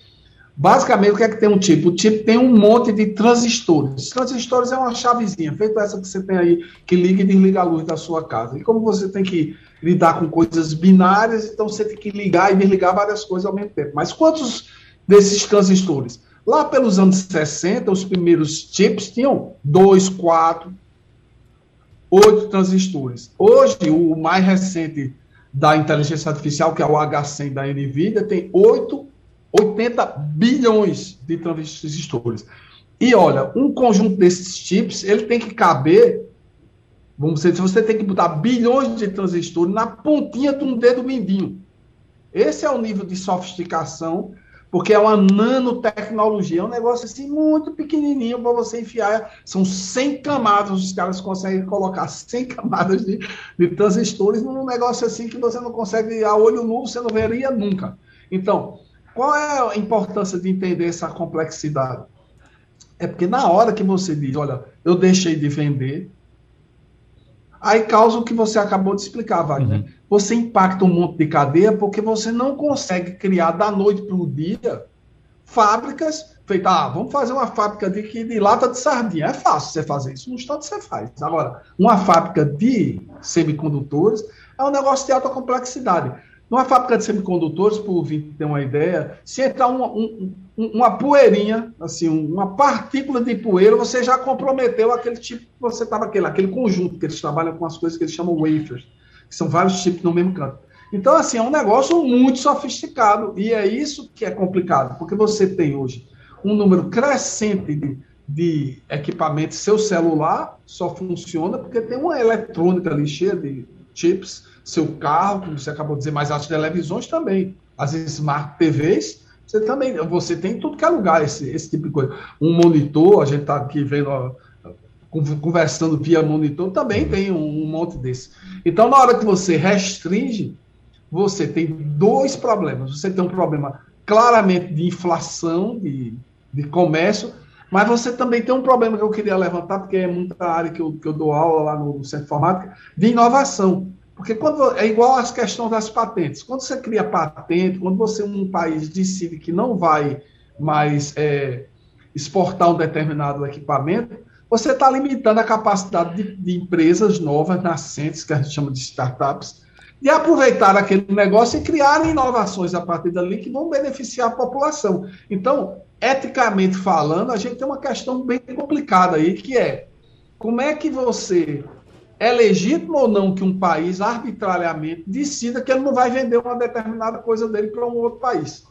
S3: Basicamente, o que é que tem um tipo? O tipo tem um monte de transistores. Transistores é uma chavezinha, feita essa que você tem aí, que liga e desliga a luz da sua casa. E como você tem que lidar com coisas binárias, então você tem que ligar e desligar várias coisas ao mesmo tempo. Mas quantos desses transistores? Lá pelos anos 60, os primeiros chips tinham dois, quatro, oito transistores. Hoje, o mais recente da inteligência artificial, que é o H100 da NVIDIA, tem oito 80 bilhões de transistores. E olha, um conjunto desses chips, ele tem que caber, vamos dizer, você tem que botar bilhões de transistores na pontinha de um dedo mindinho. Esse é o nível de sofisticação, porque é uma nanotecnologia, é um negócio assim muito pequenininho para você enfiar. São 100 camadas, os caras conseguem colocar 100 camadas de, de transistores num negócio assim que você não consegue, a olho nu, você não veria nunca. Então, qual é a importância de entender essa complexidade? É porque na hora que você diz, olha, eu deixei de vender, aí causa o que você acabou de explicar, Wagner. Uhum. Você impacta um monte de cadeia porque você não consegue criar da noite para o dia fábricas feitas. Ah, vamos fazer uma fábrica de, de lata de sardinha. É fácil você fazer isso, no instante você faz. Agora, uma fábrica de semicondutores é um negócio de alta complexidade. Numa fábrica de semicondutores, ouvinte ter uma ideia, se entrar uma, um, uma poeirinha, assim, uma partícula de poeira, você já comprometeu aquele tipo que você estava, aquele, aquele conjunto que eles trabalham com as coisas que eles chamam wafers, que são vários tipos no mesmo canto. Então, assim, é um negócio muito sofisticado, e é isso que é complicado, porque você tem hoje um número crescente de, de equipamentos, seu celular só funciona porque tem uma eletrônica ali cheia de chips, seu carro, como você acabou de dizer, mas as televisões também, as smart TVs, você também, você tem tudo que é lugar esse, esse tipo de coisa. Um monitor, a gente está aqui vendo, conversando via monitor, também tem um, um monte desse. Então, na hora que você restringe, você tem dois problemas. Você tem um problema claramente de inflação, de, de comércio, Mas você também tem um problema que eu queria levantar, porque é muita área que eu, que eu dou aula lá no Centro Informática, de inovação. Porque quando é igual às questões das patentes. Quando você cria patente, quando você, um país, decide que não vai mais é, exportar um determinado equipamento, você está limitando a capacidade de, de, empresas novas, nascentes, que a gente chama de startups, de aproveitar aquele negócio e criarem inovações a partir dali que vão beneficiar a população. Então, eticamente falando, a gente tem uma questão bem complicada aí, que é como é que você é legítimo ou não que um país arbitrariamente decida que ele não vai vender uma determinada coisa dele para um outro país.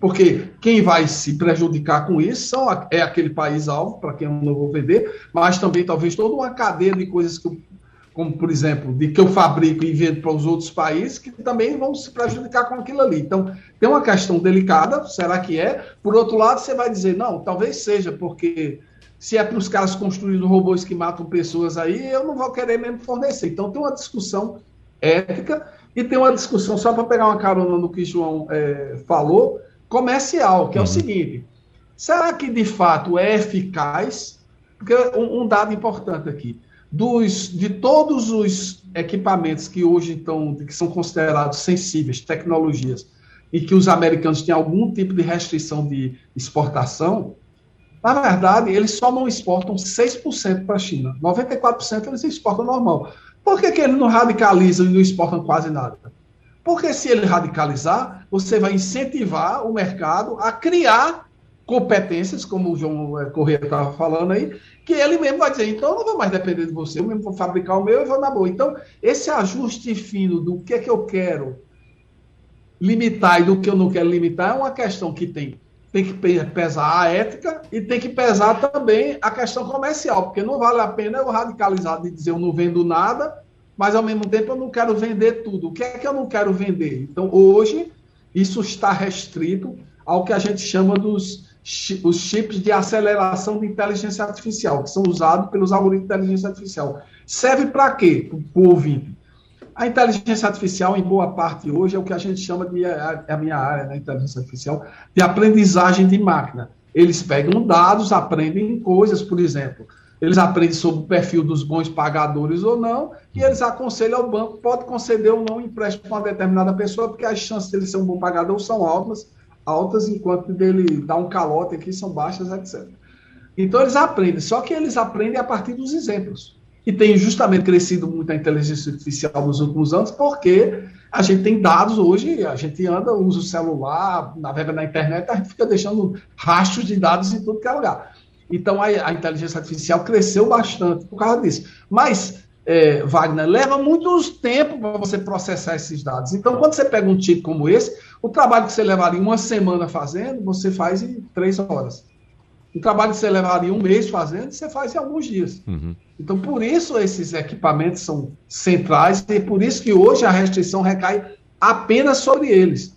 S3: Porque quem vai se prejudicar com isso são, é aquele país-alvo, para quem eu não vou vender, mas também talvez toda uma cadeia de coisas que como por exemplo, de que eu fabrico e vendo para os outros países, que também vão se prejudicar com aquilo ali. Então, tem uma questão delicada, será que é? Por outro lado, você vai dizer, não, talvez seja, porque se é para os caras construírem robôs que matam pessoas aí, eu não vou querer mesmo fornecer. Então tem uma discussão ética e tem uma discussão, só para pegar uma carona no que o João é, falou, comercial, que é o uhum. seguinte: será que de fato é eficaz? Porque um, um dado importante aqui. Dos, de todos os equipamentos que hoje estão, que são considerados sensíveis, tecnologias, e que os americanos têm algum tipo de restrição de exportação, na verdade, eles só não exportam 6% para a China. 94% eles exportam normal. Por que, que eles não radicalizam e não exportam quase nada? Porque se ele radicalizar, você vai incentivar o mercado a criar competências, como o João eh, Corrêa estava falando aí, que ele mesmo vai dizer, então eu não vou mais depender de você, eu mesmo vou fabricar o meu e vou na boa. Então, esse ajuste fino do que é que eu quero limitar e do que eu não quero limitar é uma questão que tem tem que pesar a ética e tem que pesar também a questão comercial, porque não vale a pena eu radicalizar de dizer eu não vendo nada, mas ao mesmo tempo eu não quero vender tudo. O que é que eu não quero vender? Então, hoje, isso está restrito ao que a gente chama dos os chips de aceleração de inteligência artificial, que são usados pelos algoritmos de inteligência artificial. Serve para quê? O ouvinte a inteligência artificial, em boa parte hoje, é o que a gente chama de, é, é a minha área, né, inteligência artificial, de aprendizagem de máquina. Eles pegam dados, aprendem coisas, por exemplo, eles aprendem sobre o perfil dos bons pagadores ou não, e eles aconselham ao banco, pode conceder ou não empréstimo para uma determinada pessoa, porque as chances dele ser um bom pagador são altas, altas, enquanto dele dar um calote aqui são baixas, etc. Então eles aprendem, só que eles aprendem a partir dos exemplos e tem justamente crescido muito a inteligência artificial nos últimos anos, porque a gente tem dados hoje, a gente anda, usa o celular, navega na internet, a gente fica deixando rastros de dados em tudo que é lugar. Então a, a inteligência artificial cresceu bastante por causa disso. Mas, é, Wagner, leva muito tempo para você processar esses dados. Então, quando você pega um tipo como esse, o trabalho que você levaria uma semana fazendo, você faz em três horas. Um trabalho que você levaria um mês fazendo, você faz em alguns dias. Uhum. Então, por isso esses equipamentos são centrais e por isso que hoje a restrição recai apenas sobre eles.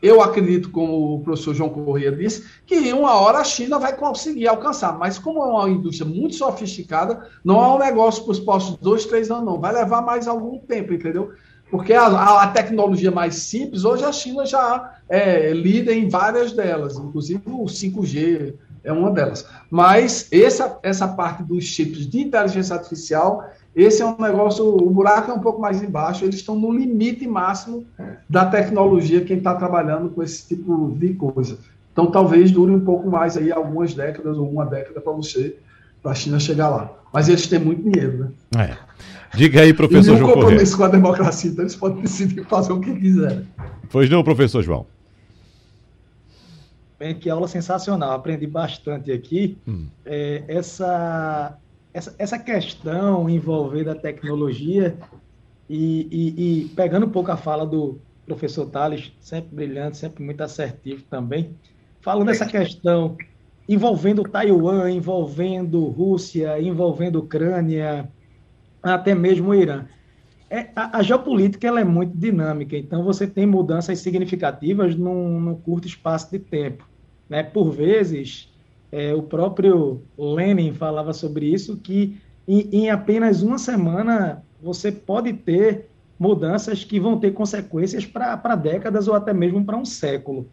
S3: Eu acredito, como o professor João Corrêa disse, que em uma hora a China vai conseguir alcançar, mas como é uma indústria muito sofisticada, não é um negócio para os próximos dois, três anos, não. Vai levar mais algum tempo, entendeu? Porque a, a, a tecnologia mais simples, hoje a China já é líder em várias delas, inclusive o 5G, é uma delas. Mas essa, essa parte dos chips de inteligência artificial, esse é um negócio, o buraco é um pouco mais embaixo, eles estão no limite máximo da tecnologia quem está trabalhando com esse tipo de coisa. Então talvez dure um pouco mais aí, algumas décadas ou uma década para você, para a China chegar lá. Mas eles têm muito dinheiro, né?
S2: É. Diga aí, professor João Corrêa. compromisso
S3: com a democracia, então eles podem decidir fazer o que quiserem.
S2: Pois não, professor João.
S5: Bem, que aula sensacional, aprendi bastante aqui. Hum. É, essa, essa, essa questão envolvendo a tecnologia e, e, e, pegando um pouco a fala do professor Tales, sempre brilhante, sempre muito assertivo também, falando dessa questão envolvendo Taiwan, envolvendo Rússia, envolvendo Ucrânia, até mesmo o Irã. É, a, a, geopolítica ela é muito dinâmica, então você tem mudanças significativas num, num curto espaço de tempo. Né? Por vezes, é, o próprio Lenin falava sobre isso, que em, em apenas uma semana você pode ter mudanças que vão ter consequências para décadas ou até mesmo para um século.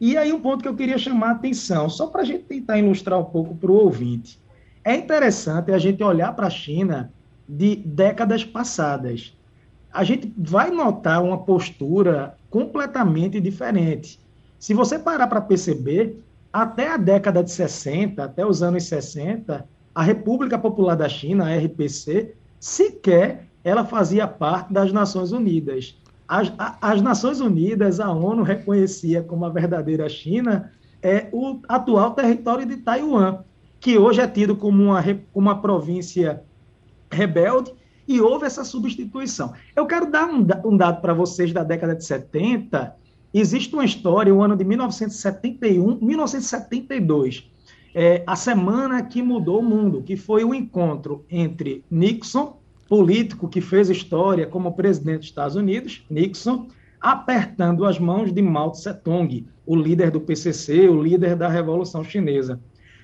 S5: E aí um ponto que eu queria chamar a atenção, só para a gente tentar ilustrar um pouco para o ouvinte. É interessante a gente olhar para a China de décadas passadas. A gente vai notar uma postura completamente diferente. Se você parar para perceber, até a década de 60, até os anos 60, a República Popular da China, a RPC, sequer ela fazia parte das Nações Unidas. As, a, as Nações Unidas, a ONU reconhecia como a verdadeira China é o atual território de Taiwan, que hoje é tido como uma, uma província rebelde, e houve essa substituição. Eu quero dar um, um dado para vocês da década de 70. Existe uma história, o ano de 1971, 1972, é, a semana que mudou o mundo, que foi o encontro entre Nixon político que fez história como presidente dos Estados Unidos, Nixon, apertando as mãos de Mao Tse-tung, o líder do PCC, o líder da Revolução Chinesa.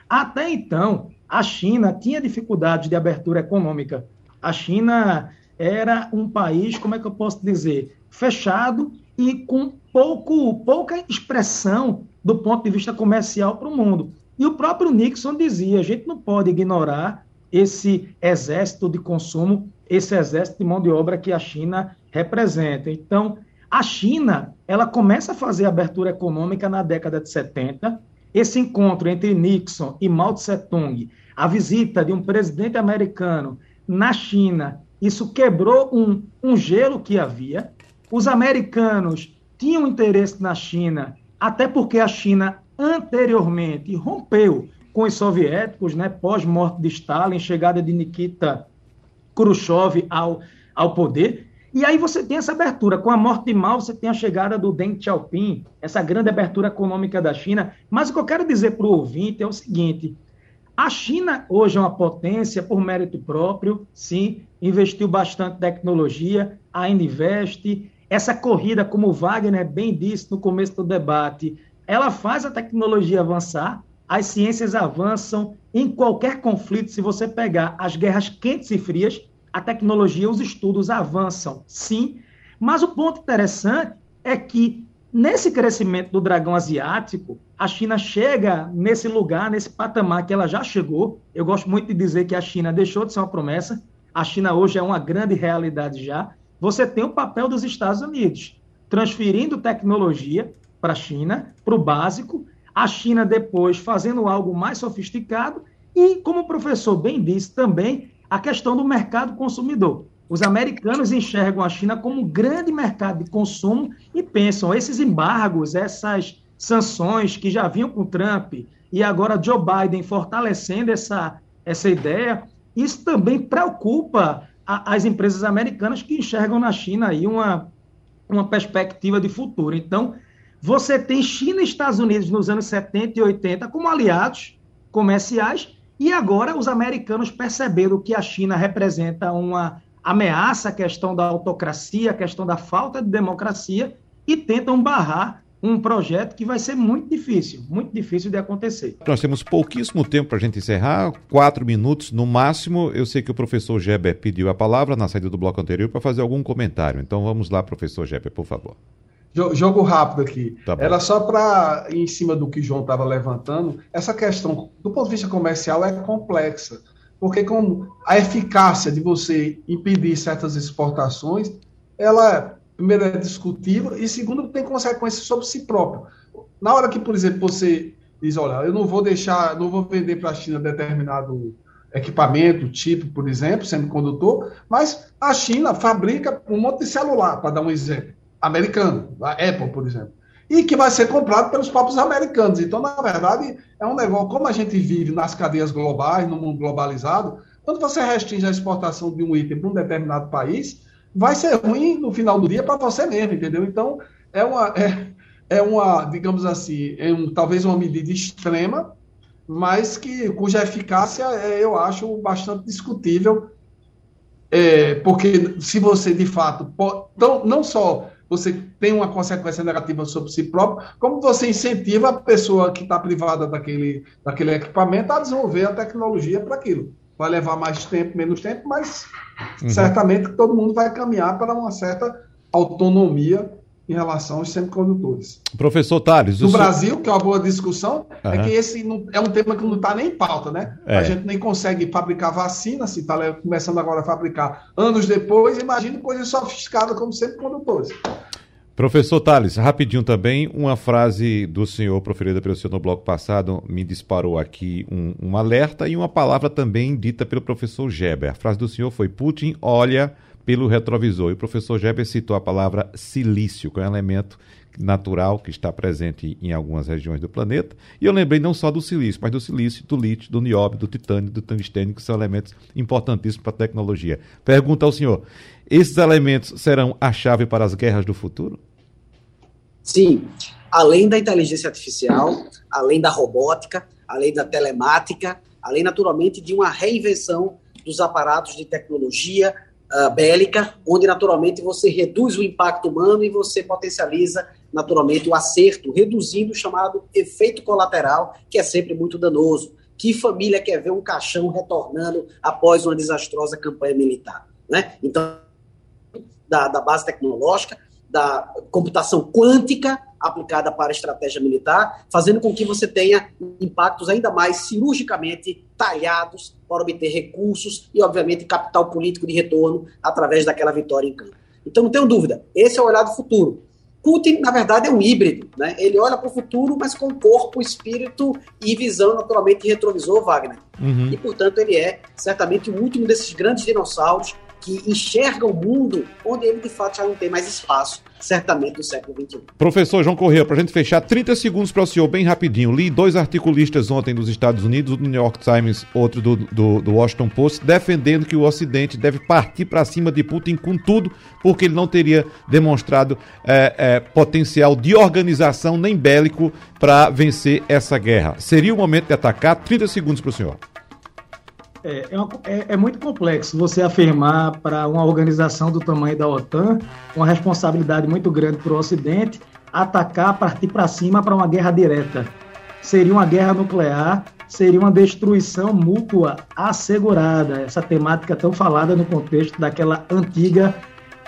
S5: Até então, a China tinha dificuldades de abertura econômica. A China era um país, como é que eu posso dizer, fechado e com pouco, pouca expressão do ponto de vista comercial para o mundo. E o próprio Nixon dizia: a gente não pode ignorar esse exército de consumo esse exército de mão de obra que a China representa. Então, a China, ela começa a fazer abertura econômica na década de 70. Esse encontro entre Nixon e Mao Tse-tung, a visita de um presidente americano na China, isso quebrou um, um gelo que havia. Os americanos tinham interesse na China, até porque a China anteriormente rompeu com os soviéticos, né, pós-morte de Stalin, chegada de Nikita Khrushchev ao, ao poder. E aí você tem essa abertura. Com a morte de Mao, você tem a chegada do Deng Xiaoping, essa grande abertura econômica da China. Mas o que eu quero dizer para o ouvinte é o seguinte: a China hoje é uma potência por mérito próprio, sim, investiu bastante em tecnologia, ainda investe. Essa corrida, como Wagner bem disse no começo do debate, ela faz a tecnologia avançar, as ciências avançam em qualquer conflito. Se você pegar as guerras quentes e frias, a tecnologia, os estudos avançam, sim, mas o ponto interessante é que nesse crescimento do dragão asiático, a China chega nesse lugar, nesse patamar que ela já chegou. Eu gosto muito de dizer que a China deixou de ser uma promessa, a China hoje é uma grande realidade já. Você tem o papel dos Estados Unidos, transferindo tecnologia para a China, para o básico, a China depois fazendo algo mais sofisticado e, como o professor bem disse também, a questão do mercado consumidor. Os americanos enxergam a China como um grande mercado de consumo e pensam esses embargos, essas sanções que já vinham com Trump e agora Joe Biden fortalecendo essa, essa ideia, isso também preocupa as empresas americanas que enxergam na China aí uma, uma perspectiva de futuro. Então, você tem China e Estados Unidos nos anos 70 e 80 como aliados comerciais e agora os americanos perceberam que a China representa uma ameaça à questão da autocracia, à questão da falta de democracia, e tentam barrar um projeto que vai ser muito difícil, muito difícil de acontecer.
S2: Nós temos pouquíssimo tempo para a gente encerrar, quatro minutos no máximo. Eu sei que o professor Geber pediu a palavra na saída do bloco anterior para fazer algum comentário. Então vamos lá, professor Geber, por favor.
S3: Jogo rápido aqui. Tá Era só para, em cima do que o João estava levantando, essa questão, do ponto de vista comercial, é complexa. Porque com a eficácia de você impedir certas exportações, ela, primeiro, é discutível, e segundo, tem consequências sobre si próprio. Na hora que, por exemplo, você diz, olha, eu não vou deixar, não vou vender para a China determinado equipamento, tipo, por exemplo, semicondutor, mas a China fabrica um monte de celular, para dar um exemplo americano, a Apple, por exemplo, e que vai ser comprado pelos próprios americanos. Então, na verdade, é um negócio, como a gente vive nas cadeias globais, no mundo globalizado, quando você restringe a exportação de um item para um determinado país, vai ser ruim no final do dia para você mesmo, entendeu? Então, é uma, é, é uma digamos assim, é um, talvez uma medida extrema, mas que cuja eficácia é, eu acho bastante discutível, é, porque se você de fato então, não só você tem uma consequência negativa sobre si próprio, como você incentiva a pessoa que está privada daquele, daquele equipamento a desenvolver a tecnologia para aquilo. Vai levar mais tempo, menos tempo, mas uhum. certamente todo mundo vai caminhar para uma certa autonomia em relação aos semicondutores.
S2: Professor Tales.
S3: No Brasil, que é uma boa discussão, uhum. é que esse não, é um tema que não está nem em pauta, né? É. A gente nem consegue fabricar vacina, se está começando agora a fabricar anos depois, imagine coisas sofisticadas como semicondutores.
S2: Professor Tales, rapidinho também, uma frase do senhor proferida pelo senhor no bloco passado me disparou aqui um, um alerta e uma palavra também dita pelo professor Geber. A frase do senhor foi: Putin olha pelo retrovisor. E o professor Geber citou a palavra silício, que é um elemento natural que está presente em algumas regiões do planeta. E eu lembrei não só do silício, mas do silício, do lítio, do nióbio, do titânio, do tungstênio, que são elementos importantíssimos para a tecnologia. Pergunta ao senhor: esses elementos serão a chave para as guerras do futuro?
S6: Sim. Além da inteligência artificial, além da robótica, além da telemática, além naturalmente de uma reinvenção dos aparatos de tecnologia, uh, bélica, onde naturalmente você reduz o impacto humano e você potencializa naturalmente o acerto, reduzindo o chamado efeito colateral, que é sempre muito danoso. Que família quer ver um caixão retornando após uma desastrosa campanha militar? Né? Então, da, da base tecnológica, da computação quântica aplicada para a estratégia militar, fazendo com que você tenha impactos ainda mais cirurgicamente talhados para obter recursos e, obviamente, capital político de retorno através daquela vitória em campo. Então, não tenho dúvida, esse é o olhar do futuro. Putin, na verdade, é um híbrido. Né? Ele olha para o futuro, mas com corpo, espírito e visão naturalmente retrovisor, Wagner. Uhum. E, portanto, ele é certamente o último desses grandes dinossauros que enxerga o mundo onde ele de fato já não tem mais espaço, certamente no século XXI.
S2: Professor João Corrêa, para a gente fechar, 30 segundos para o senhor, bem rapidinho. Li dois articulistas ontem dos Estados Unidos, do New York Times, outro do, do, do Washington Post, defendendo que o Ocidente deve partir para cima de Putin com tudo, porque ele não teria demonstrado é, é, potencial de organização nem bélico para vencer essa guerra. Seria o momento de atacar? 30 segundos para o senhor.
S5: É, é, uma, é, é, muito complexo você afirmar para uma organização do tamanho da OTAN, uma responsabilidade muito grande para o Ocidente, atacar, partir para cima para uma guerra direta. Seria uma guerra nuclear, seria uma destruição mútua assegurada, essa temática tão falada no contexto daquela antiga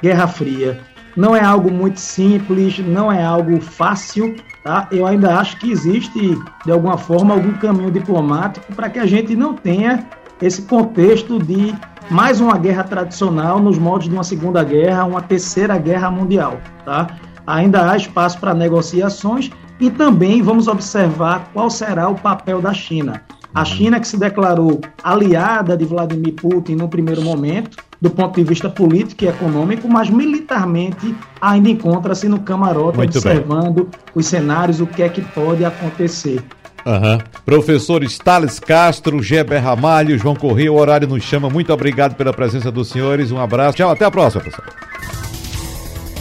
S5: Guerra Fria. Não é algo muito simples, não é algo fácil, tá? Eu ainda acho que existe, de alguma forma, algum caminho diplomático para que a gente não tenha esse contexto de mais uma guerra tradicional nos moldes de uma segunda guerra, uma terceira guerra mundial, tá? Ainda há espaço para negociações e também vamos observar qual será o papel da China. A China que se declarou aliada de Vladimir Putin no primeiro momento, do ponto de vista político e econômico, mas militarmente ainda encontra-se no camarote Muito observando bem. os cenários, o que é que pode acontecer.
S2: Uhum. Professores Thales Castro, Geber Ramalho, João Correia, o horário nos chama. Muito obrigado pela presença dos senhores. Um abraço. Tchau, até a próxima, professor.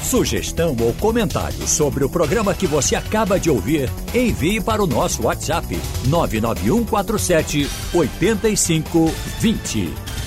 S1: Sugestão ou comentário sobre o programa que você acaba de ouvir, envie para o nosso WhatsApp 99147 8520.